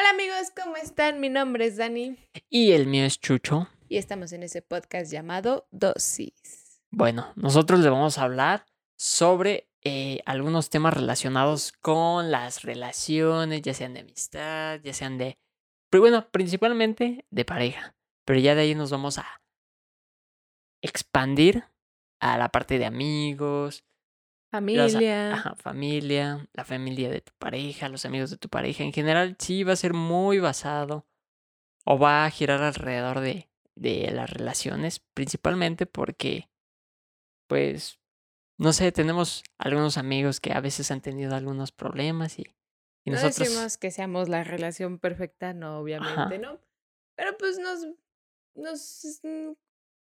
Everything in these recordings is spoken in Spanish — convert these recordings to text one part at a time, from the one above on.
Hola amigos, ¿cómo están? Mi nombre es Dani Y el mío es Chucho. y estamos en ese podcast llamado Dosis. Bueno, nosotros le vamos a hablar sobre eh, algunos temas relacionados con las relaciones, ya sean de amistad, ya sean de... Pero bueno, principalmente de pareja. Pero ya de ahí nos vamos a expandir a la parte de amigos, a- Familia. ajá, familia, la familia de tu pareja, los amigos de tu pareja. En general, sí va a ser muy basado o va a girar alrededor de, de las relaciones, principalmente porque, pues, no sé, tenemos algunos amigos que a veces han tenido algunos problemas y, y no nosotros... decimos que seamos la relación perfecta, no, obviamente Ajá. no. Pero pues nos, nos mm,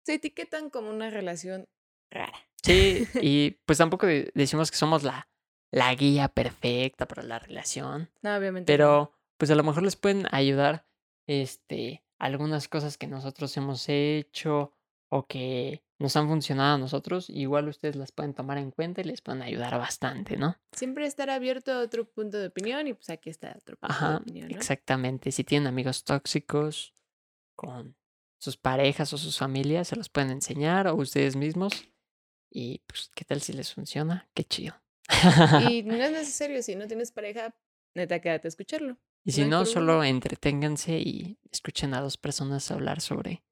se etiquetan como una relación rara. Sí, y pues tampoco de- decimos que somos la, la guía perfecta para la relación. No, obviamente. Pero pues a lo mejor les pueden ayudar este algunas cosas que nosotros hemos hecho o que nos han funcionado a nosotros, igual ustedes las pueden tomar en cuenta y les pueden ayudar bastante, ¿no? Siempre estar abierto a otro punto de opinión y pues aquí está otro punto de opinión, ¿no? exactamente. Si tienen amigos tóxicos con sus parejas o sus familias, se los pueden enseñar o ustedes mismos. Y pues, ¿qué tal si les funciona? Qué chido. Y no es necesario, si no tienes pareja, neta, quédate a escucharlo. Y si no, solo entreténganse y escuchen a dos personas hablar sobre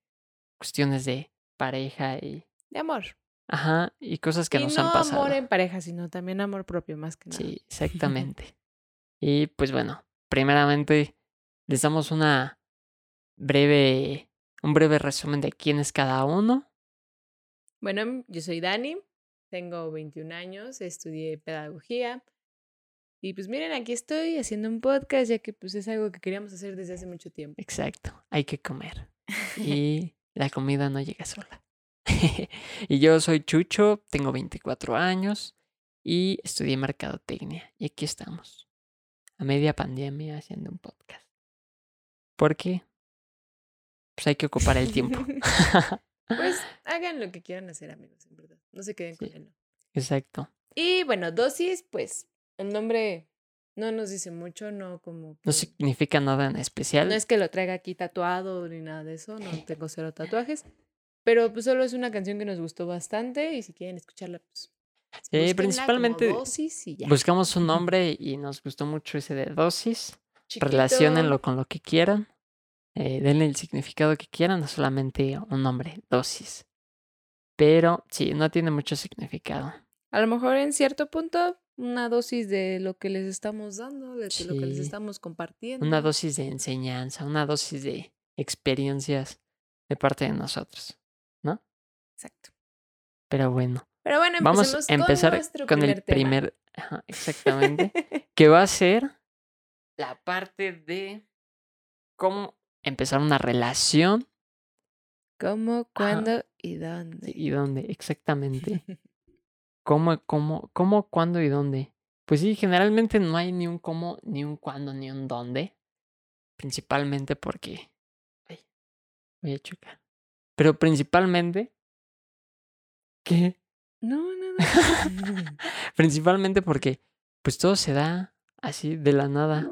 cuestiones de pareja y, De amor. ajá, y cosas que y nos no han pasado. amor en pareja, sino también amor propio, más que nada. Sí, exactamente. y pues bueno, primeramente les damos una breve, un breve resumen de quién es cada uno. Bueno, yo soy Dani, tengo 21 años, estudié pedagogía. Y pues miren, aquí estoy haciendo un podcast, ya que pues es algo que queríamos hacer desde hace mucho tiempo. Exacto, hay que comer. Y la comida no llega sola. y yo soy Chucho, tengo 24 años y estudié mercadotecnia. Y aquí estamos, a media pandemia, haciendo un podcast. Porque pues hay que ocupar el tiempo. Pues hagan lo que quieran hacer, amigos, en verdad. No se queden con Sí. el no. Exacto. Y bueno, dosis, pues el nombre no nos dice mucho, no como... No que- significa nada en especial. No es que lo traiga aquí tatuado ni nada de eso, no tengo cero tatuajes. Pero pues solo es una canción que nos gustó bastante y si quieren escucharla, pues. Como principalmente dosis y ya. Buscamos un nombre y nos gustó mucho ese de dosis. Chiquito. Relaciónenlo con lo que quieran. eh, denle el significado que quieran, no solamente un nombre, dosis. Pero sí, no tiene mucho significado. A lo mejor en cierto punto, una dosis de lo que les estamos dando, de lo que les estamos compartiendo. Una dosis de enseñanza, una dosis de experiencias de parte de nosotros. Exacto. Pero bueno, Pero bueno, vamos a empezar con, el primer tema. primer. ajá, exactamente. que va a ser la parte de cómo empezar una relación ¿Cómo, cuándo y dónde? y dónde, exactamente. ¿Cómo, cómo, cómo, cuándo y dónde? Pues sí, generalmente no hay ni un cómo, ni un cuándo, ni un dónde. Principalmente porque. Ay, voy a chocar. Pero principalmente. ¿Qué? No, no, no. Principalmente porque, pues todo se da así de la nada.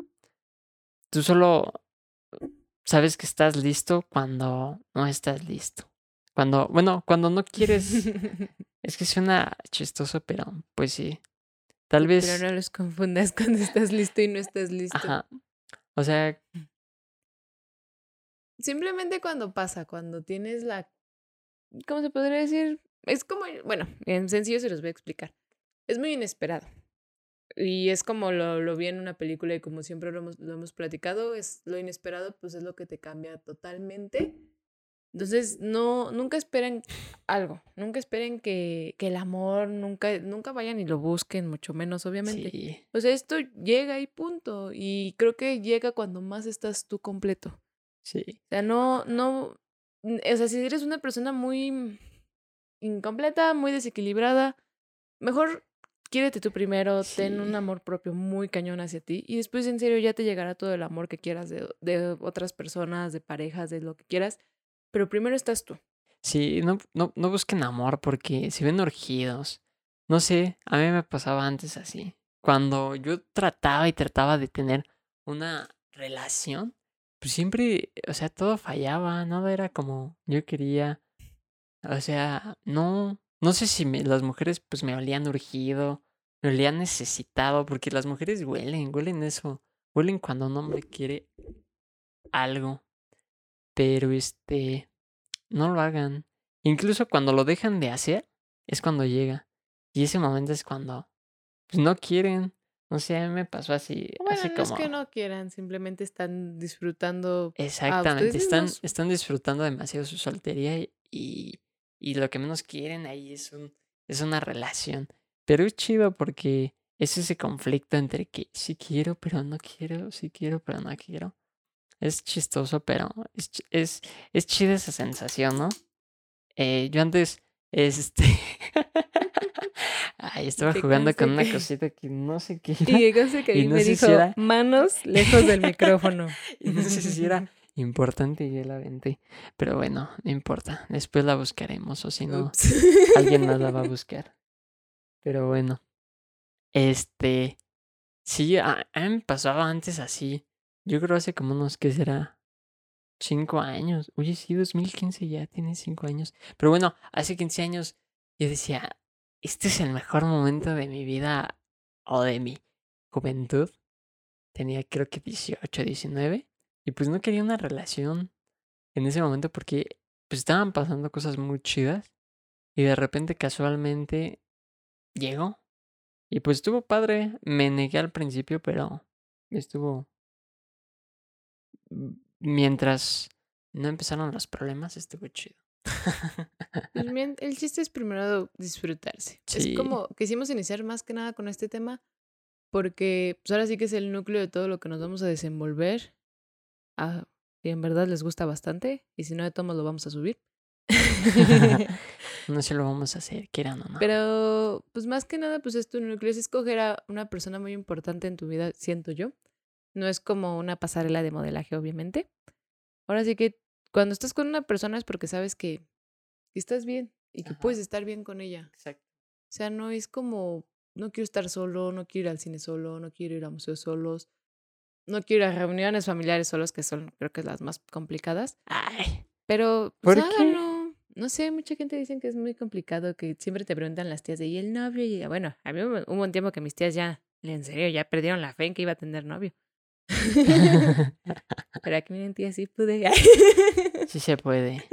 Tú solo sabes que estás listo cuando no estás listo. Cuando, bueno, cuando no quieres. Es que suena chistoso, pero pues sí. Tal vez. Pero no los confundas cuando estás listo y no estás listo. Ajá. O sea, Simplemente cuando pasa, cuando tienes la... ¿Cómo se podría decir? Es como, bueno, en sencillo se los voy a explicar. Es muy inesperado. Y es como lo, lo vi en una película y como siempre lo hemos, lo hemos platicado, es lo inesperado, pues es lo que te cambia totalmente. Entonces, no, nunca esperen algo, nunca esperen que, que el amor, nunca, nunca vayan y lo busquen, mucho menos, obviamente. sí. O sea, esto llega y punto. Y creo que llega cuando más estás tú completo. Sí. O sea, no, no, o sea, si eres una persona muy incompleta, muy desequilibrada, mejor quiérete tú primero, ten un amor propio muy cañón hacia ti y después en serio ya te llegará todo el amor que quieras de, de otras personas, de parejas, de lo que quieras, pero primero estás tú. Sí, no, no, no busquen amor porque se ven urgidos. No sé, a mí me pasaba antes así. Cuando yo trataba y trataba de tener una relación, pues siempre, o sea, todo fallaba, nada era como yo quería. O sea, no, no sé si me- las mujeres pues me olían urgido, me olían necesitado, porque las mujeres huelen, huelen eso, huelen cuando un hombre quiere algo, pero este, no lo hagan. Incluso cuando lo dejan de hacer, es cuando llega. Y ese momento es cuando pues, no quieren. No sé, a mí me pasó así, Bueno, así no como... es que no quieran, simplemente están disfrutando. Exactamente, están, están disfrutando demasiado su soltería y- y, y lo que menos quieren ahí es, un, es una relación. Pero es chido porque es ese conflicto entre que sí quiero, pero no quiero, sí quiero, pero no quiero. Es chistoso, pero es, es, es chida esa sensación, ¿no? Eh, yo antes, este... Ay, estaba jugando con una cosita que no sé qué Y era. que Y no me si dijo era- manos lejos del micrófono. Y no sé si era importante y ya la aventé. Pero bueno, no importa. Después la buscaremos o si no, alguien más la va a buscar. Pero bueno. Este. Sí, a, a mí me pasaba antes así. Yo creo hace como unos, ¿qué será? Cinco años. Oye, sí, 2015 ya tiene cinco años. Pero bueno, hace 15 años yo decía, este es el mejor momento de mi vida o de mi juventud. Tenía creo que 18, 19. Y pues no quería una relación en ese momento porque pues estaban pasando cosas muy chidas. Y de repente casualmente llegó. Y pues estuvo padre. Me negué al principio, pero estuvo... Mientras no empezaron los problemas, estuvo chido. El chiste es primero disfrutarse. Sí. Es como quisimos iniciar más que nada con este tema porque pues ahora sí que es el núcleo de todo lo que nos vamos a desenvolver. Ah, si en verdad les gusta bastante y si no de todos lo vamos a subir. no sé lo vamos a hacer, quieran o no. Pero pues más que nada pues es tu núcleo, es escoger a una persona muy importante en tu vida, siento yo. No es como una pasarela de modelaje, obviamente. Ahora sí que cuando estás con una persona es porque sabes que, que estás bien y que Ajá. puedes estar bien con ella. Exacto. O sea, no es como, no quiero estar solo, no quiero ir al cine solo, no quiero ir a museos solos, no quiero ir a reuniones familiares solos, que son creo que las más complicadas. Ay, Pero, pues ¿Por qué? háganlo. No sé, mucha gente dice que es muy complicado, que siempre te preguntan las tías de, ¿y el novio? Y bueno, a mí hubo un tiempo que mis tías ya, en serio, ya perdieron la fe en que iba a tener novio. Pero aquí miren, tía, sí pude. sí se puede.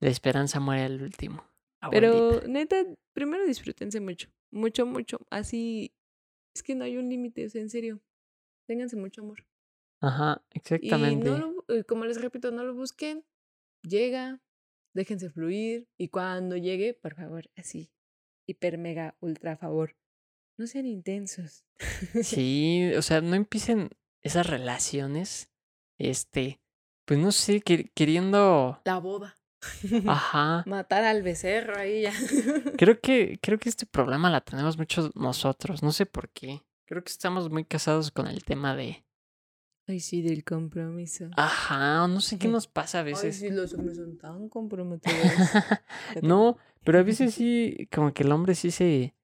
La esperanza muere al último. Pero neta, primero disfrútense mucho, mucho, mucho. Así, es que no hay un límite, o sea, en serio. Ténganse mucho amor. Ajá, Y exactamente. no lo, eh, como les repito, no lo busquen. Llega, déjense fluir. Y cuando llegue, por favor, así, hiper, mega, ultra favor. No sean intensos. Sí, o sea, no empiecen esas relaciones, este, pues no sé, que- queriendo, La boda. ajá. Matar al becerro ahí ya. Creo que, creo que este problema la tenemos muchos nosotros, no sé por qué. Creo que estamos muy casados con el tema de, Ay, sí, del compromiso. ajá, no sé qué nos pasa a Ay, veces. sí, los hombres son tan comprometidos. No, pero a veces sí, como que el hombre sí se...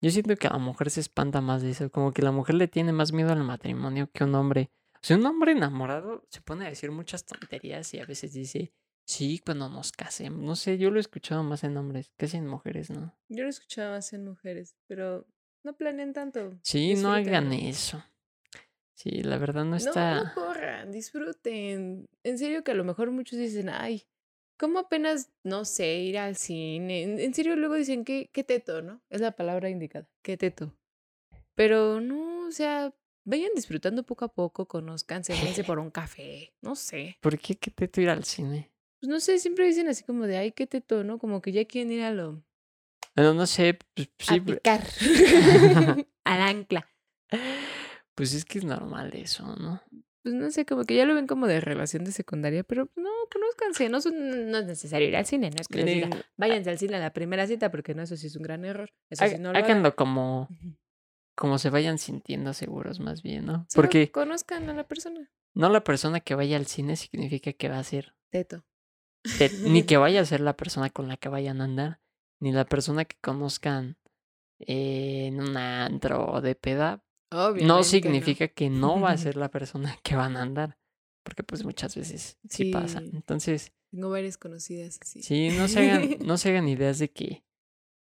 Yo siento que la mujer se espanta más de eso, como que la mujer le tiene más miedo al matrimonio que un hombre. O sea, un hombre enamorado se pone a decir muchas tonterías y a veces dice, sí, cuando nos casemos. No sé, yo lo he escuchado más en hombres, casi en mujeres, ¿no? Yo lo escuchaba más en mujeres, pero no planeen tanto. Sí, no hagan eso. Sí, la verdad no No, está... no corran, disfruten. En serio que a lo mejor muchos dicen, ay, ¿cómo apenas, no sé, ir al cine? En, en serio luego dicen, ¿qué, qué teto, no? Es la palabra indicada, qué teto. Pero no, o sea, vayan disfrutando poco a poco, conozcanse, váyanse por un café, no sé. ¿Por qué que te ir al cine? Pues no sé, siempre dicen así como de, ay, qué teto, ¿no? Como que ya quieren ir a lo... Bueno, no sé, pues, sí, a picar. Al ancla. pues es que es normal eso, ¿no? Pues no sé, como que ya lo ven como de relación de secundaria, pero no, conózcanse, no, son- no es necesario ir al cine, no es que les diga, váyanse al cine a la primera cita, porque no, eso sí es un gran error. Eso sí no lo háganlo como, como se vayan sintiendo seguros más bien, ¿no? Solo Porque conozcan a la persona. no la persona que vaya al cine significa que va a ser, Teto. te- ni que vaya a ser la persona con la que vayan a andar, ni la persona que conozcan eh, en un antro o de peda, no Obviamente no. significa que no va a ser la persona que van a andar. Porque pues muchas veces sí, pasa. Entonces, Tengo varias conocidas así. sí, no se hagan, no se hagan ideas de que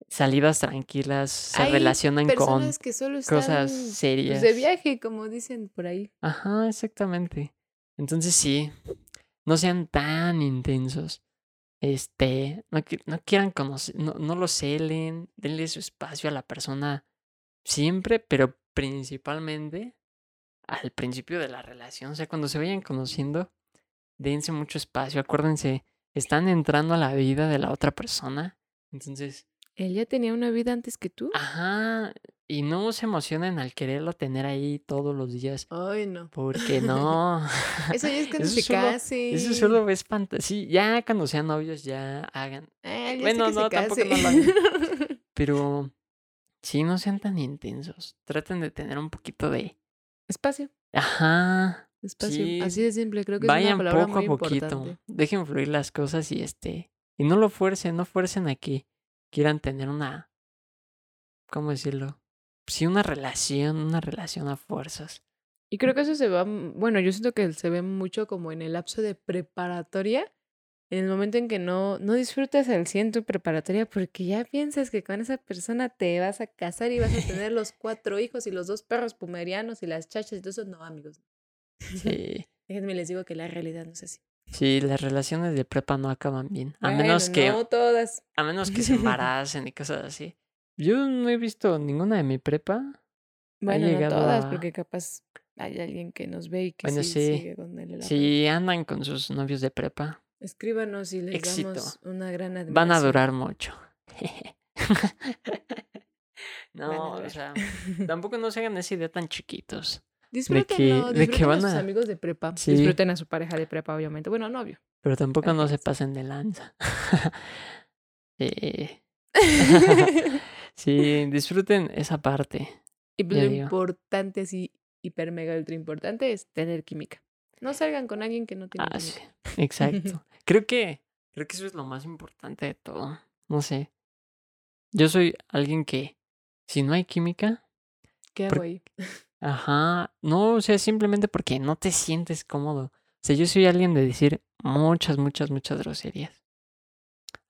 salidas tranquilas se Hay relacionan con personas que solo están cosas pues, serias. de viaje, como dicen por ahí. Ajá, exactamente. Entonces sí, no sean tan intensos. Este, no, no quieran conocer, no, no lo celen, denle su espacio a la persona siempre, pero principalmente al principio de la relación. O sea, cuando se vayan conociendo, dense mucho espacio. Acuérdense, están entrando a la vida de la otra persona. Entonces, Él ya tenía una vida antes que tú. ajá, y no se emocionen al quererlo tener ahí todos los días. Ay, no. Porque no. Eso ya es cuando Eso se solo- case. Eso solo es fantasía. Sí, ya cuando sean novios ya hagan. Ah, ya Bueno, no, tampoco no lo hagan. Pero sí, no sean tan intensos. Traten de tener un poquito de. Espacio, Ajá. espacio. Sí, Así de simple, creo que es Vayan una palabra poco a poquito. importante. Dejen fluir las cosas y este. Y no lo fuercen, no fuercen a que quieran tener una. ¿Cómo decirlo? Sí, una relación, una relación a fuerzas. Y creo que eso se va, bueno, yo siento que se ve mucho como en el lapso de preparatoria, en el momento en que no, no disfrutas al 100 tu preparatoria porque ya piensas que con esa persona te vas a casar y vas a tener los cuatro hijos y los dos perros pumerianos y las chachas y todo eso. No, amigos. Sí. Déjenme les digo que la realidad no es así. Sí, las relaciones de prepa no acaban bien. A Bueno, menos que. No todas. A menos que se embaracen y cosas así. Yo no he visto ninguna de mi prepa. Bueno, no llegado todas, a- porque capaz hay alguien que nos ve y que Bueno, sí, sí. sigue con él Si andan con sus novios de prepa. Escríbanos y les Éxito. damos una gran admiración. van a durar mucho. no, o sea, tampoco no se hagan esa idea tan chiquitos. Disfrútenlo, de que disfruten van a sus amigos de prepa. Sí. Disfruten a su pareja de prepa, obviamente. Bueno, novio. Pero tampoco no se pasen de lanza. Eh, sí, disfruten esa parte. y Ya lo digo. importante, así, hiper mega ultra importante, es tener química. No salgan con alguien que no tiene Ah, sí, exacto. Creo que, creo que eso es lo más importante de todo. No sé. Yo soy alguien que, si no hay química, ¿Qué hago ahí? Ajá, no, o sea, simplemente porque no te sientes cómodo. O sea, yo soy alguien de decir muchas, muchas, muchas groserías.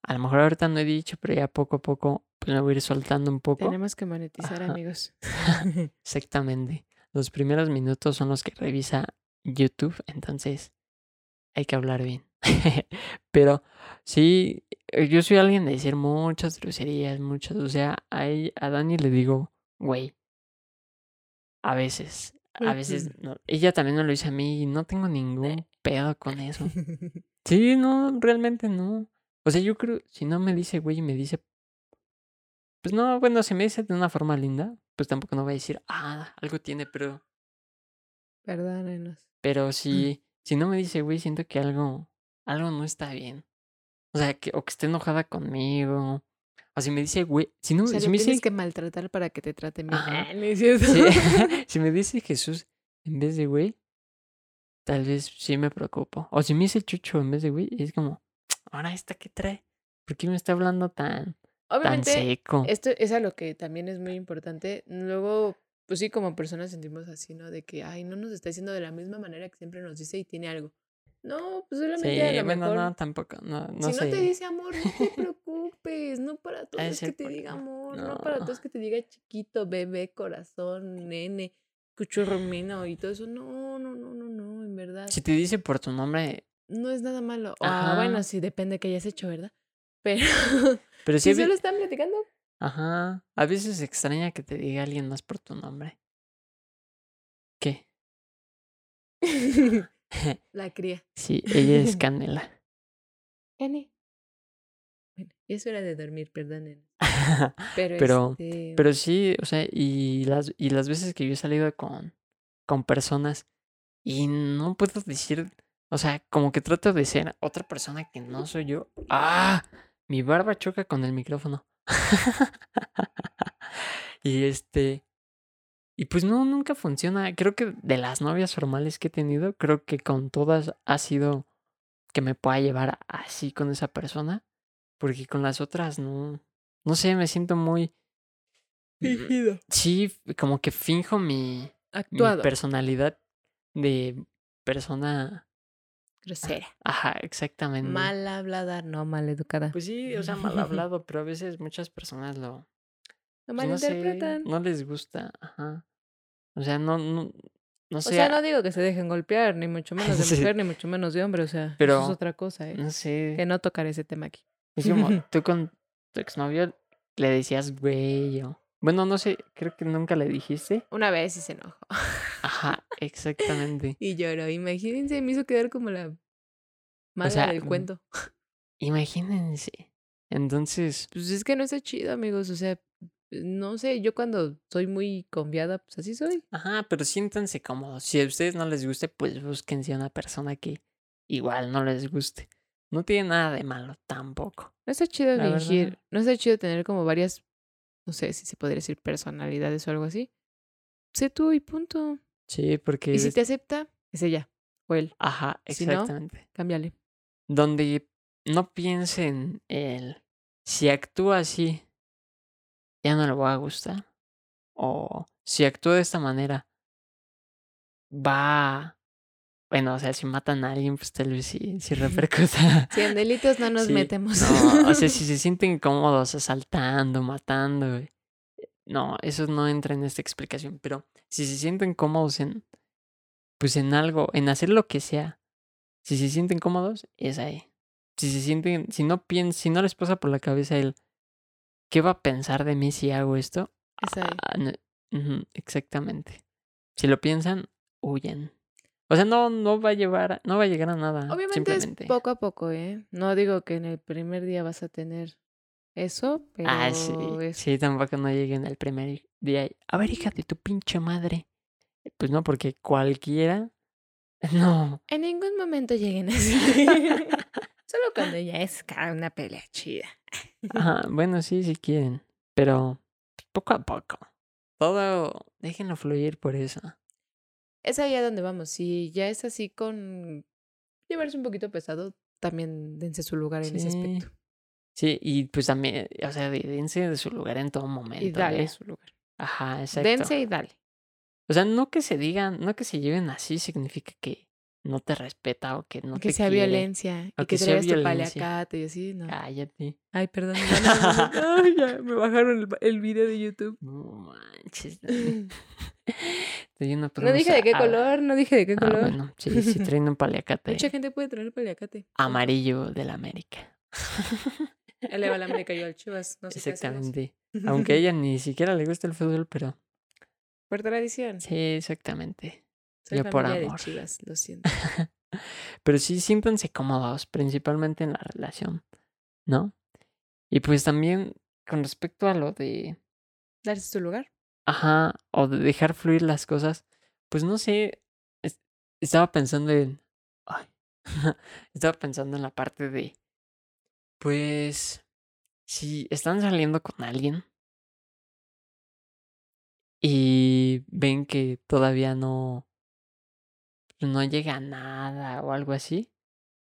A lo mejor ahorita no he dicho, pero ya poco a poco, pues me voy a ir soltando un poco. Tenemos que monetizar, Ajá. amigos. Exactamente. Los primeros minutos son los que revisa YouTube, entonces hay que hablar bien. Pero sí, eh, yo soy alguien de decir muchas groserías, muchas. O sea, a, a Dani le digo, güey. A veces, a veces, no- ella también me lo dice a mí y no tengo ningún pedo con eso. Sí, no, realmente no. O sea, yo creo, si no me dice güey y me dice, pues no, bueno, si me dice de una forma linda, pues tampoco no voy a decir, ah, algo tiene, pero, Perdónenos. pero si, si no me dice güey, siento que algo, algo no está bien. O sea, que, o que esté enojada conmigo. O si me dice güey, si no, O sea, si me tienes dice, que maltratar para que te traten bien. Ah, no es cierto. si, si me dice Jesús en vez de güey, tal vez sí me preocupo. O si me dice Chucho en vez de güey, es como, ahora esta que trae, ¿por qué me está hablando tan, tan seco? esto es a lo que también es muy importante. Luego, pues sí, como personas sentimos así, ¿no? De que, ay, no nos está diciendo de la misma manera que siempre nos dice y tiene algo. No, pues solamente Sí, a lo bueno, mejor. no, tampoco, no, no si sé. no te dice amor, no te preocupes. No para todo Ha de es que te diga amor. No. para todo no. es que te diga chiquito, bebé, corazón, nene, cuchurrumino y todo eso. No, no, no, no, no, en verdad. Si te dice por tu nombre, No es nada malo. Ah, bueno, sí, depende de que hayas hecho, ¿verdad? Pero pero si ve- solo están platicando, ajá, a veces extraña que te diga alguien más por tu nombre. ¿Qué? la cría. sí, ella es Canela. N. Bueno, es hora de dormir, perdonen. Pero, Pero- este, Pero sí, o sea, y las, y las veces que yo he salido con, con personas y no puedo decir, o sea, como que trato de ser otra persona que no soy yo. ¡Ah! Mi barba choca con el micrófono. y este, y pues no, nunca funciona. Creo que de las novias formales que he tenido, creo que con todas ha sido que me pueda llevar así con esa persona. Porque con las otras no, no sé, me siento muy, Fingido. Sí, como que finjo mi, mi Actuado. personalidad de persona. Grosera. Ajá, exactamente. Mal hablada, no mal educada. Pues sí, o sea, mal hablado, pero a veces muchas personas lo. Lo pues no sé, malinterpretan. no les gusta. Ajá. O sea, no, no, no o sé. sea, a- no digo que se dejen golpear, ni mucho menos de Sí. mujer, ni mucho menos de hombre. O sea, eso es otra cosa, ¿eh? no sé. Que no tocaré ese tema aquí. Es como tú con tu exnovio le decías güey o. Bueno, no sé, creo que nunca le dijiste. Una vez sí se enojó. Ajá, exactamente. Y lloró. Imagínense, me hizo quedar como la mala sea, del mm, cuento. Imagínense. Entonces, Pues es que no está chido, amigos. O sea, no sé, yo cuando soy muy confiada, pues así soy. ajá, pero siéntanse cómodos. Si a ustedes no les guste, pues búsquense a una persona que igual no les guste. No tiene nada de malo tampoco. No está chido La fingir. verdad. No está chido tener como varias, no sé si se podría decir personalidades o algo así. Sé tú y punto. Sí, porque. Y si te acepta, es ella o él. Ajá, si no, exactamente. Cámbiale. Donde no piensen el. Si actúa así, ya no le va a gustar. O si actúa de esta manera, va. Bueno, o sea, si matan a alguien, pues tal vez sí, sí repercuta. Si en delitos no nos Sí, metemos. No, o sea, si se sienten cómodos asaltando, matando, eh, no, eso no entra en esta explicación. Pero si se sienten cómodos en, pues en algo, en hacer lo que sea, si se sienten cómodos, es ahí. Si se sienten, si no piensan, si no les pasa por la cabeza el, ¿qué va a pensar de mí si hago esto? Es. Ah, no, exactamente. Si lo piensan, huyen. O sea, no, no va a llevar, no va a llegar a nada. Obviamente es poco a poco, ¿eh? No digo que en el primer día vas a tener eso, pero Ah, sí. es Sí, tampoco no lleguen el primer día. A ver, hija de tu pinche madre. Pues no, porque cualquiera. No. En ningún momento lleguen así. Solo cuando ya es una pelea chida. Ajá, bueno, sí, si quieren. Pero poco a poco. Todo. Déjenlo fluir por eso. Es allá donde vamos. Si ya es así con llevarse un poquito pesado, también dense su lugar en ese aspecto. Sí, y pues también, o sea, de- dense de su lugar en todo momento. Y dale ¿eh? su lugar. Ajá, exacto. Dense y dale. O sea, no que se digan, no que se lleven así significa que no te respeta o que no que te sea quiere. violencia. o Y que que traigas tu paliacate y así, ¿no? Cállate. Ay, perdón. a- Ay, ya, me bajaron el, el video de YouTube. No manches, No dije de qué color, no dije de qué Ah, color. bueno, sí, sí traen un paliacate Mucha gente puede traer paliacate. amarillo de la América. Él le va a la América y yo al Chivas. No sé. Exactamente. Aunque a ella ni siquiera le gusta el fútbol, pero Por tradición. sí, exactamente. Soy yo por familia de amor. Chivas, lo siento. Pero sí siéntanse cómodos, principalmente en la relación, ¿no? Y pues también con respecto a lo de, Darse su lugar. ajá, o de dejar fluir las cosas, pues no sé, es- estaba pensando en, ay, estaba pensando en la parte de, pues, si están saliendo con alguien y ven que todavía no, no llega a nada o algo así,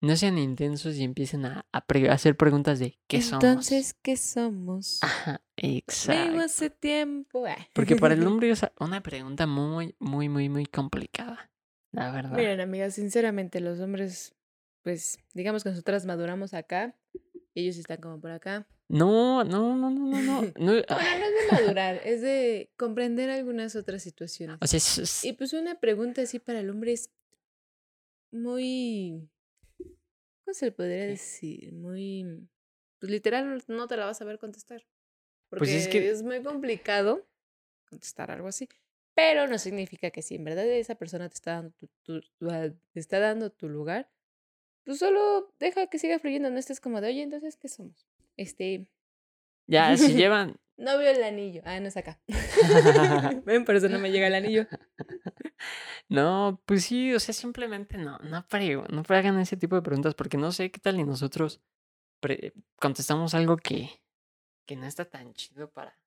no sean intensos y empiecen a, a pre- a hacer preguntas de ¿qué somos? Entonces, ¿qué somos? Ajá, Vivo exacto. hace tiempo. ah. Porque para el hombre es una pregunta muy, muy, muy, muy complicada. La verdad. Miren, amigas, sinceramente, los hombres, pues, digamos que nosotras maduramos acá. Ellos están como por acá. No, no, no, no, no, no. no, Bueno, ah, no es de madurar, es de comprender algunas otras situaciones. o sea, es- es- Y pues una pregunta así para el hombre es muy... ¿Cómo se le podría decir? Muy... Pues literal no te la vas a ver contestar. Porque Pues es que- es muy complicado contestar algo así. Pero no significa que si en verdad esa persona te está dando tu, tu- tu- ah, te está dando tu lugar, pues solo deja que siga fluyendo. No estés como de, oye, entonces, ¿qué somos? Este, ya, si llevan. No veo el anillo. Ah, no es acá. Ven, por eso no me llega el anillo. No, pues sí, o sea, simplemente no, no, pre- no hagan ese tipo de preguntas porque no sé qué tal y nosotros contestamos algo que, que no está tan chido para.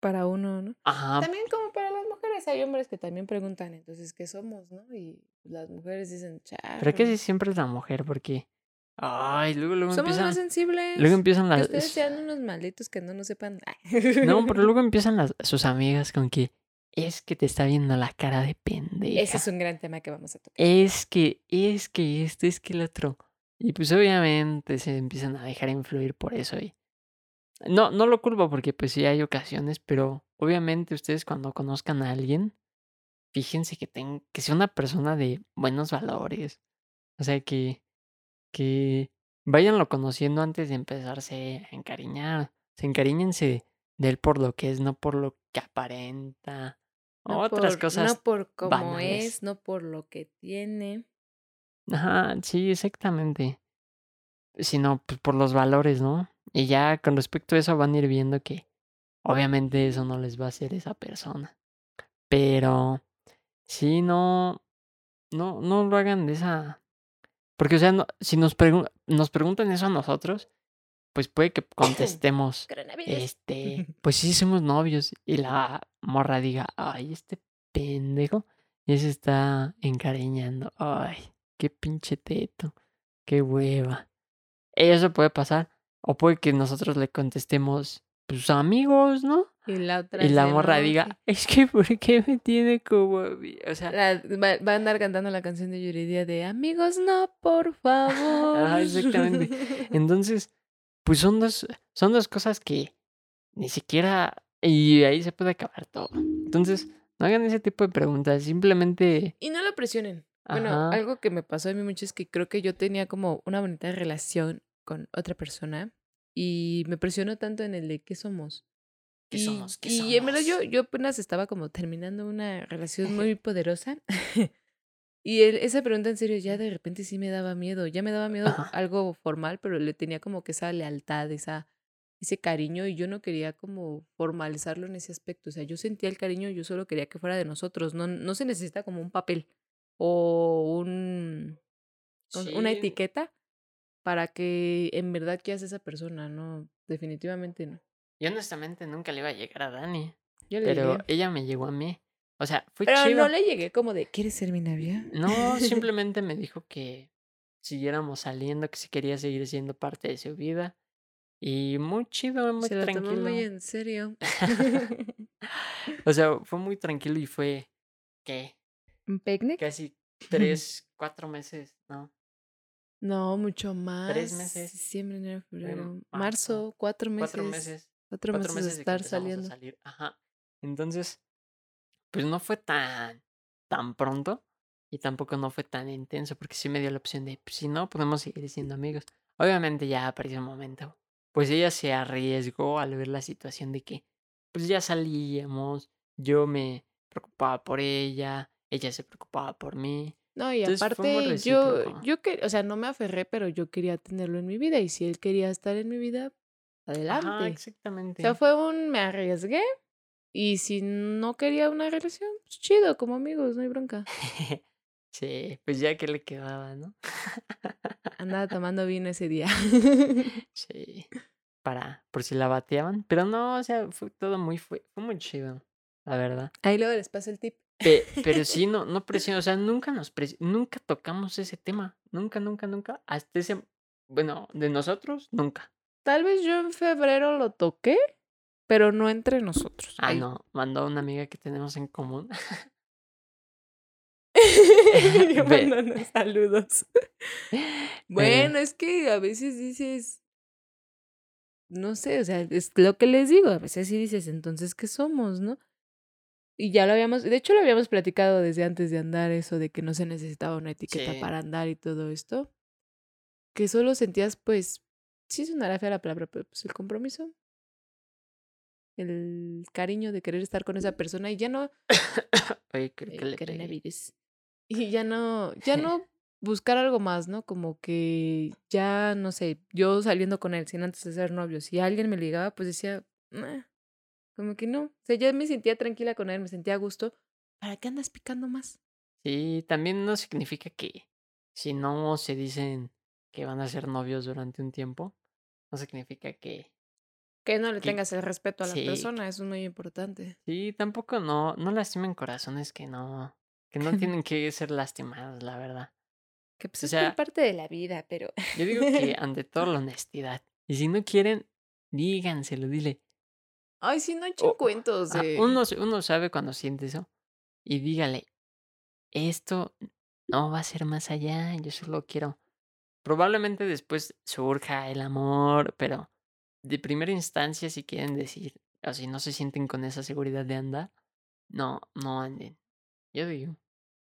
Para uno, ¿no? Ajá, También como para las mujeres hay hombres que también preguntan, entonces, ¿qué somos, no? Y las mujeres dicen, chá. pero que si siempre es la mujer porque Ay, luego, luego Somos más empiezan. sensibles. Luego empiezan que las. ustedes sean unos malditos que no nos sepan. No, pero luego empiezan las, sus amigas con que es que te está viendo la cara de pendeja. Ese es un gran tema que vamos a tocar. Es que, es que esto, es que el otro. Y pues obviamente se empiezan a dejar influir por eso. Y no, no lo culpo porque pues sí hay ocasiones, pero obviamente ustedes cuando conozcan a alguien, fíjense que, ten, que sea una persona de buenos valores. O sea, que, que váyanlo conociendo antes de empezarse a encariñar. Se encariñense de él por lo que es, no por lo que aparenta. No Otras por, cosas. No por cómo banales. es, no por lo que tiene. Ajá, sí, exactamente. Sino pues, por los valores, ¿no? Y ya con respecto a eso van a ir viendo que obviamente eso no les va a hacer esa persona. Pero sí, no, no, no lo hagan de esa. Porque, o sea, no, si nos, pregun nos preguntan eso a nosotros, pues puede que contestemos, este, pues sí somos novios. Y la morra diga, ay, este pendejo ya se está encariñando. Ay, qué pinche teto, qué hueva. Eso puede pasar. O puede que nosotros le contestemos, pues amigos, ¿no? Y la otra Y la morra diga, es que ¿por qué me tiene como ami-?" O sea, La- va, va a andar cantando la canción de Yuridia de Amigos, no, por favor. Ajá, exactamente. entonces, pues son dos, son dos cosas que ni siquiera. Y ahí se puede acabar todo. Entonces, no hagan ese tipo de preguntas. Simplemente. y no lo presionen. Bueno, algo que me pasó a mí mucho es que creo que yo tenía como una bonita relación con otra persona y me presionó tanto en el de qué somos. ¿Qué y, somos? ¿Qué y en verdad yo, yo apenas estaba como terminando una relación muy poderosa. y él- esa pregunta en serio ya de repente sí me daba miedo. Ya me daba miedo Ajá. algo formal, pero le tenía como que esa lealtad, esa, ese cariño y yo no quería como formalizarlo en ese aspecto. O sea, yo sentía el cariño, yo solo quería que fuera de nosotros. No, no se necesita como un papel o un, ¿cómo se- una etiqueta para que en verdad quieras esa persona. No, definitivamente no. Yo honestamente nunca le iba a llegar a Dani. Yo le Pero llegué. ella me llegó a mí. O sea, fue Pero chido. no le llegué como de, ¿quieres ser mi novia? No, simplemente me dijo que siguiéramos saliendo, que si quería seguir siendo parte de su vida. Y muy chido, muy Se lo tomó tranquilo. muy en serio. o sea, fue muy tranquilo y fue, ¿qué? ¿Un picnic? Casi tres, cuatro meses, ¿no? No, mucho más. meses. Diciembre, enero, febrero. marzo, Marzo, cuatro meses. Cuatro meses. Cuatro, Cuatro meses, meses de de que estar empezamos a saliendo. salir. Ajá. Entonces, pues no fue tan, tan pronto y tampoco no fue tan intenso porque sí me dio la opción de, pues, si no, podemos seguir siendo amigos. Obviamente ya apareció un momento. Pues ella se arriesgó al ver la situación de que, pues ya salíamos, yo me preocupaba por ella, ella se preocupaba por mí. No, y Entonces, aparte, yo, yo que, o sea, no me aferré, pero yo quería tenerlo en mi vida. Y si él quería estar en mi vida, Ajá, adelante. O exactamente. sea, fue un me arriesgué. Y si no quería una relación, pues chido, como amigos, no hay bronca. sí, pues ya que le quedaba, ¿no? Andaba tomando vino ese día. Sí. Para, por si la bateaban. Pero no, o sea, fue todo muy, fue, fue muy chido, la verdad. Ahí luego les paso el tip. Pe- pero sí, no, no presionó, o sea, nunca nos nunca tocamos ese tema. Nunca, nunca, nunca. Hasta ese, bueno, de nosotros, nunca. Tal vez yo en febrero lo toqué, pero no entre nosotros. Ah, Ahí. no, mandó una amiga que tenemos en común. Yo mandando saludos. Bueno, es que a veces dices, no sé, o sea, es lo que les digo, a veces sí dices, entonces, ¿qué somos, no? Y ya lo habíamos, de hecho lo habíamos platicado desde antes de andar, eso de que no se necesitaba una etiqueta Sí. para andar y todo esto. Que solo sentías, pues, sí sonará fea la palabra, pero pues el compromiso. El cariño de querer estar con esa persona y ya no Oye, creo que le coronavirus. Y ya no, ya no buscar algo más, ¿no? Como que ya, no sé, yo saliendo con él sin antes de ser novio, si alguien me ligaba, pues decía, "Nah", como que no. O sea, ya me sentía tranquila con él, me sentía a gusto. ¿Para qué andas picando más? Sí, también no significa que si no se dicen que van a ser novios durante un tiempo, no significa que Que no le Que- tengas el respeto a la sí, persona, eso es muy importante. Sí, tampoco no, no lastimen corazones que no, que no tienen que ser lastimados, la verdad. Que pues O es sea- por parte de la vida, pero... Yo digo que ante todo la honestidad. Y si no quieren, díganselo, dile. Ay, sí, no echen cuentos Ah, de... uno, s- uno sabe cuando siente eso. Y dígale, esto no va a ser más allá, yo solo quiero. Probablemente después surja el amor, pero de primera instancia, si quieren decir, o si no se sienten con esa seguridad de andar, no, no anden. Yo digo.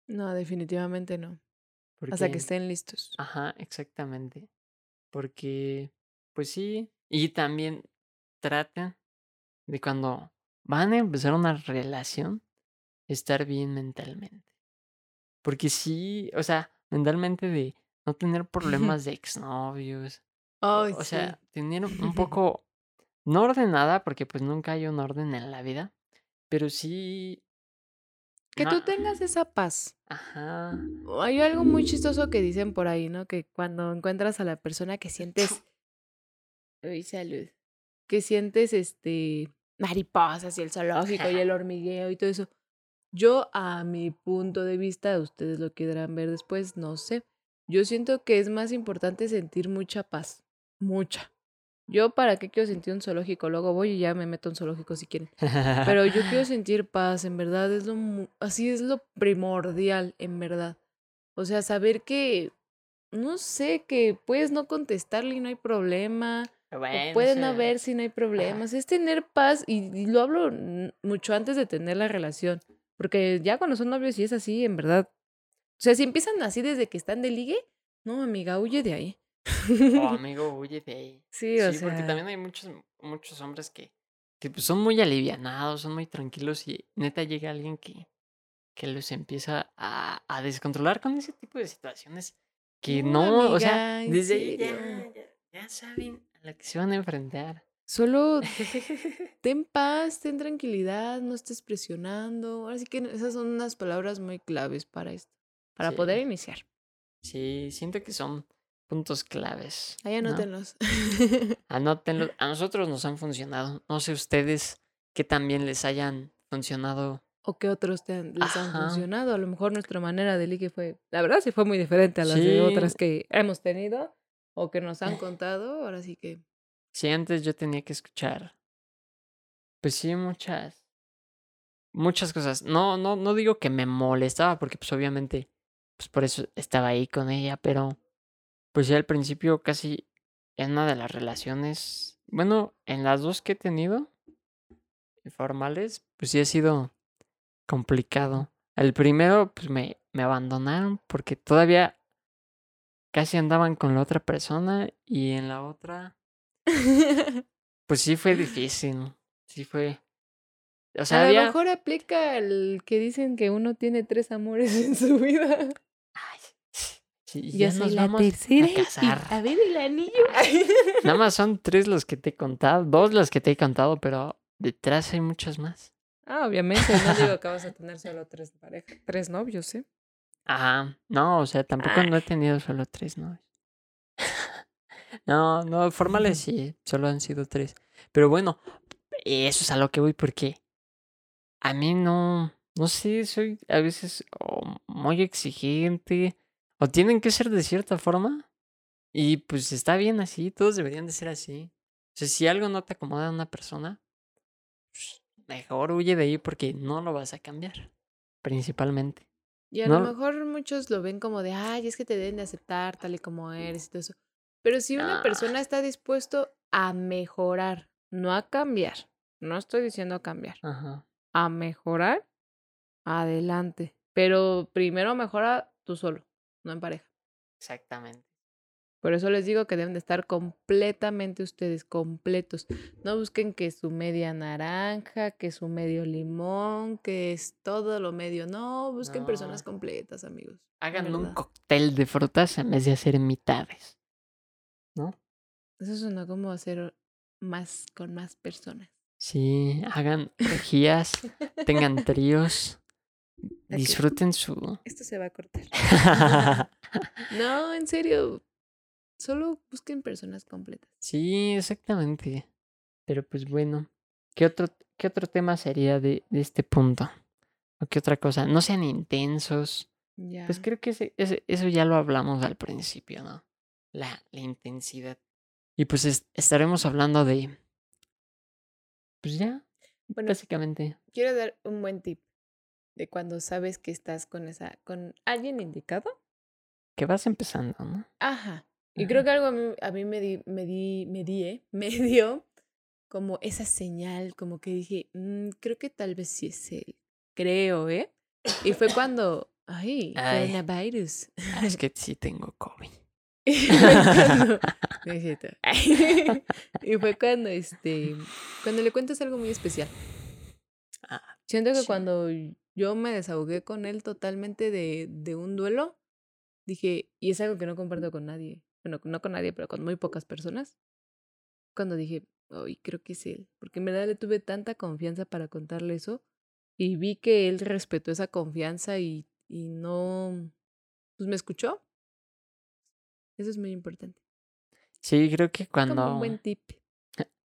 No, definitivamente no. Hasta que estén listos. Ajá, exactamente. Porque, pues sí. Y también traten de cuando van a empezar una relación, estar bien mentalmente. Porque sí, o sea, mentalmente de no tener problemas de exnovios. o- Ay, o sí. sea, tener un poco, no ordenada, porque pues nunca hay un orden en la vida, pero sí... Que no- tú tengas esa paz. Ajá. Hay algo muy chistoso que dicen por ahí, ¿no? Que cuando encuentras a la persona que sientes. Uy, salud. Que sientes este. mariposas y el zoológico y el hormigueo y todo eso. Yo, a mi punto de vista, ustedes lo quieran ver después, no sé. Yo siento que es más importante sentir mucha paz. Mucha. Yo, ¿para qué quiero sentir un zoológico? Luego voy y ya me meto en zoológico si quieren. Pero yo quiero sentir paz, en verdad, es lo así es lo primordial, en verdad. O sea, saber que, no sé, que puedes no contestarle y no hay problema, o Bueno, pueden eso- haber si no hay problemas, es tener paz y, y lo hablo mucho antes de tener la relación, porque ya cuando son novios y es así, en verdad. O sea, si empiezan así desde que están de ligue, no, amiga, huye de ahí. Oh, amigo, huye de ahí. sí, o Sí, porque sea, también hay muchos, muchos hombres que, que pues, son muy alivianados, son muy tranquilos y neta llega alguien que, que los empieza a, a descontrolar con ese tipo de situaciones que No, no, o sea, amiga, ¿en desde ahí ya, ya, ya saben a la que se van a enfrentar. solo ten paz, ten tranquilidad, no estés presionando. Ahora sí que esas son unas palabras muy claves para esto, para poder Sí. iniciar. Sí, siento que son puntos claves. Ahí ¿no? anótenlos. Anótenlo. A nosotros nos han funcionado. No sé ustedes que también les hayan funcionado. o que otros te han- les han funcionado. A lo mejor nuestra manera de ligue fue, la verdad sí fue muy diferente a las de otras Sí. que hemos tenido o que nos han contado. Ahora sí que Si antes yo tenía que escuchar, pues sí, muchas, muchas cosas. No, no, no digo que me molestaba, porque pues obviamente, pues por eso estaba ahí con ella, pero pues ya al principio casi en una de las relaciones, bueno, en las dos que he tenido, formales, pues sí ha sido complicado. El primero, pues me, me abandonaron porque todavía casi andaban con la otra persona y en la otra... Pues sí fue difícil. Sí fue. O sea, a lo había. mejor aplica el que dicen que uno tiene tres amores en su vida. Sí, Yo ya soy nos la vamos tercera. a y- casar. a ver el anillo. Nada más son tres los que te he contado, dos los que te he contado, pero detrás hay muchos más. ah, obviamente. No digo que vas a tener solo tres parejas, tres novios, ¿eh? Ajá. No, o sea, tampoco no he tenido solo tres novios. No, no, formales sí, solo han sido tres. Pero bueno, eso es a lo que voy porque a mí no, no sé, soy a veces o muy exigente o tienen que ser de cierta forma y pues está bien así, todos deberían de ser así. O sea, si algo no te acomoda a una persona, pues, mejor huye de ahí porque no lo vas a cambiar, principalmente. Y a No- lo mejor muchos lo ven como de, ay, es que te deben de aceptar tal y como eres y todo eso. Pero si una Ah. persona está dispuesto a mejorar, no a cambiar, no estoy diciendo a cambiar, Ajá. a mejorar, adelante. Pero primero mejora tú solo, no en pareja. Exactamente. Por eso les digo que deben de estar completamente ustedes, completos. No busquen que su media naranja, que su medio limón, que es todo lo medio. No, busquen personas completas, amigos. Hagan un cóctel de frutas en vez de hacer mitades. ¿No? Eso suena como hacer más con más personas. Sí, hagan orgías, tengan tríos, Disfruten su... Esto se va a cortar. No, en serio. Solo busquen personas completas. sí, exactamente. Pero pues bueno, ¿qué otro, qué otro tema sería de, de este punto? ¿O qué otra cosa? No sean intensos, Ya. Pues creo que ese- ese- eso ya lo hablamos al principio, ¿no? La, la intensidad. Y pues es- estaremos hablando de... Pues ya, Bueno, básicamente. quiero dar un buen tip de cuando sabes que estás con esa, con alguien indicado. Que vas empezando, ¿no? Ajá. Y Ajá. creo que algo a mí, a mí me di, me di, me di, ¿eh? me dio como esa señal, como que dije, "Mm, creo que tal vez sí es él. Creo, ¿eh? Y fue cuando, ay, Ay. coronavirus. Ah, es que sí tengo COVID. Y cuando, y fue cuando, este, cuando le cuentas algo muy especial. Siento que Sí. cuando yo me desahogué con él totalmente de, de un duelo, dije, y es algo que no comparto con nadie, bueno, no con nadie, pero con muy pocas personas, cuando dije, ay, creo que es él, porque en verdad le tuve tanta confianza para contarle eso y vi que él respetó esa confianza y, y no, pues me escuchó. Eso es muy importante. Sí, creo que Como cuando... un buen tip.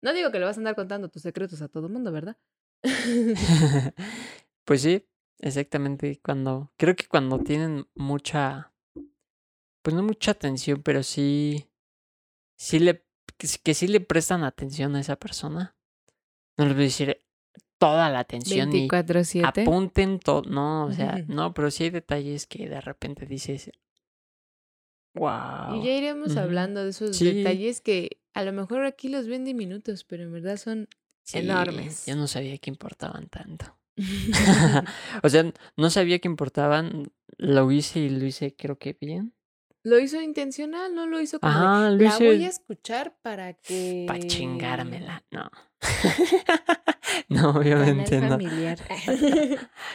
No digo que le vas a andar contando tus secretos a todo mundo, ¿verdad? pues sí, exactamente. Cuando... Creo que cuando tienen mucha... Pues no mucha atención, pero sí... Sí le... Que, sí- le prestan atención a esa persona. No les voy a decir toda la atención y 24-7. apunten todo. No, o sea, no, pero sí hay detalles que de repente dices... Wow. Y ya iremos Ujú. hablando de esos Sí. detalles que a lo mejor aquí los ven diminutos, pero en verdad son enormes. Yo no sabía que importaban tanto. o sea, no sabía que importaban. Lo hice y lo hice creo que bien. lo hizo intencional, no lo hizo como Ajá, lo la hice voy a escuchar para que... para chingármela. No. no, obviamente no. familiar.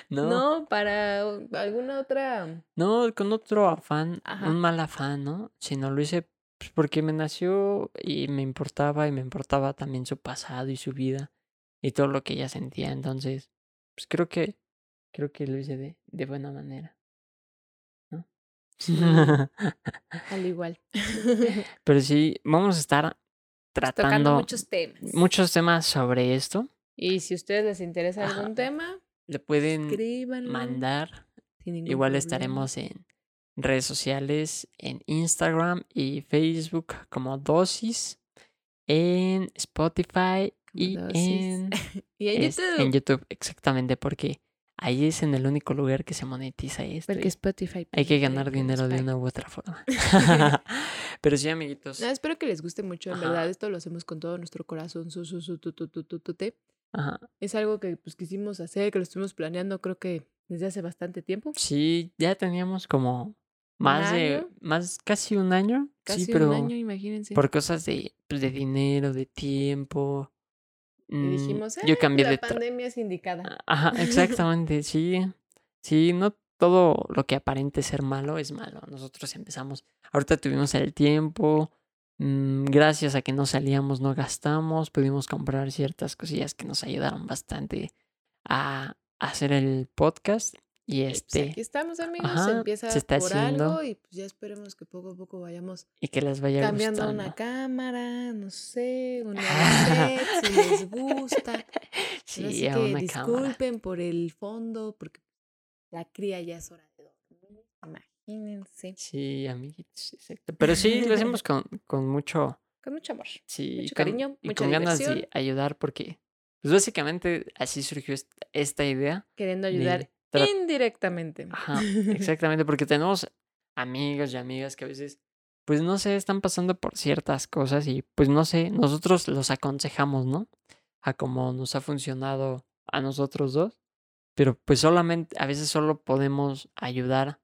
No, no, para alguna otra... no, con otro afán, Ajá. un mal afán, ¿no? Sino lo hice pues, porque me nació y me importaba y me importaba también su pasado y su vida y todo lo que ella sentía. Entonces, pues creo que creo que lo hice de, de buena manera. ¿no? Al igual. Pero sí, vamos a estar Tocando tratando muchos temas. muchos temas sobre esto. Y si a ustedes les interesa algún Ajá. tema, Le pueden escríbanlo. mandar. Igual problema. estaremos en redes sociales, en Instagram y Facebook como Dosis, en Spotify y en, Y en es- YouTube. en YouTube, exactamente, porque ahí es en el único lugar que se monetiza esto. Porque Spotify. Hay que ganar dinero de una u otra forma. Pero sí, amiguitos. No, espero que les guste mucho, en Ajá. verdad. Esto lo hacemos con todo nuestro corazón. Su, su, su, tu, tu, tu, tu, tu, te. Ajá. Es algo que pues quisimos hacer, que lo estuvimos planeando, creo que desde hace bastante tiempo. Sí, ya teníamos como más de, año? más casi un año. Casi sí, pero un año, imagínense. por cosas de, pues, de dinero, de tiempo. y mm, dijimos, yo "Ah, cambié la de pandemia es indicada. Ajá, exactamente, sí. Sí, no todo lo que aparente ser malo es malo. Nosotros empezamos, ahorita tuvimos el tiempo, mm, gracias a que no salíamos, no gastamos, pudimos comprar ciertas cosillas que nos ayudaron bastante a hacer el podcast. Y Y, pues, este, aquí estamos, amigos. ajá, se empieza se está por haciendo. algo y pues ya esperemos que poco a poco vayamos y que les vaya cambiando gustando. una cámara, no sé, un nuevo set, si les gusta. Sí, sí a que una cámara. disculpen por el fondo, porque la cría ya es hora de dormir. Imagínense. Sí, amiguitos, exacto. Pero sí, lo hacemos con, con mucho, Con mucho amor. sí, Mucho con- cariño, y mucha con ganas de ayudar porque, pues básicamente así surgió est- esta idea. Queriendo ayudar de indirectamente. Ajá, exactamente, porque tenemos amigos y amigas que a veces, pues no sé, están pasando por ciertas cosas y pues no sé, nosotros los aconsejamos, ¿no? A como nos ha funcionado a nosotros dos, pero pues solamente, a veces solo podemos ayudar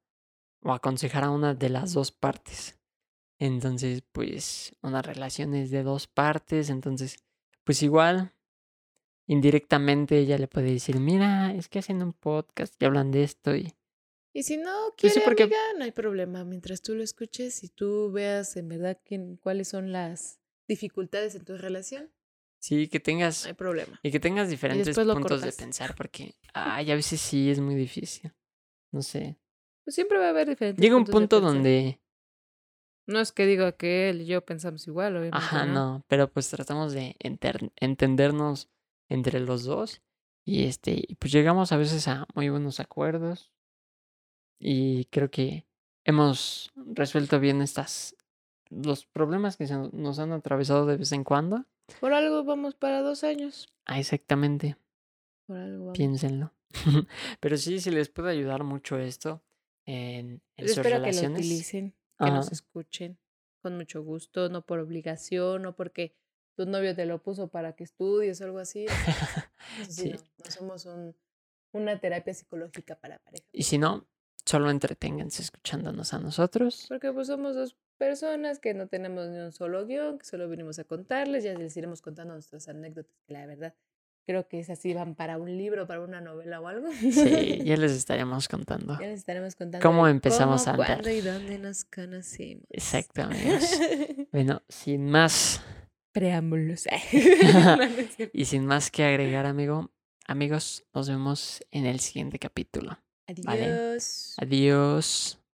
o aconsejar a una de las dos partes. Entonces, pues una relación es de dos partes, entonces, pues igual, indirectamente ella le puede decir, mira, es que hacen un podcast y hablan de esto y... Y si no Pues quiere, porque- amiga, no hay problema. Mientras tú lo escuches y tú veas en verdad quién, cuáles son las dificultades en tu relación, Sí, que no tengas hay problema. y que tengas diferentes puntos de pensar, porque ay, a veces sí es muy difícil. No sé. Pues siempre va a haber diferentes Llega un punto donde, No es que diga que él y yo pensamos igual, obviamente. ajá, no. no, pero pues tratamos de entendernos entre los dos y este, pues llegamos a veces a muy buenos acuerdos Y creo que hemos resuelto bien estas los problemas que se nos han atravesado de vez en cuando. Por algo vamos para dos años. Ah, exactamente. Por algo vamos. Piénsenlo. Pero sí, si les puede ayudar mucho esto en, en sus espero que lo relaciones. utilicen, que nos escuchen con mucho gusto, no por obligación, no porque tu novio te lo puso para que estudies o algo así. no. Eso sí, no, no somos un- una terapia psicológica para pareja. Y si no, solo entreténganse escuchándonos a nosotros. Porque pues somos dos personas que no tenemos ni un solo guion, que solo vinimos a contarles, ya les iremos contando nuestras anécdotas, que la verdad creo que esas van para un libro, para una novela o algo. Sí, ya les estaremos contando. Ya les estaremos contando ¿Cómo empezamos cómo, a andar? cuándo y dónde nos conocimos. Exacto, amigos. Bueno, sin más Preámbulos. Y sin más que agregar, amigo, amigos, nos vemos en el siguiente capítulo. Vale. Adiós. Adiós.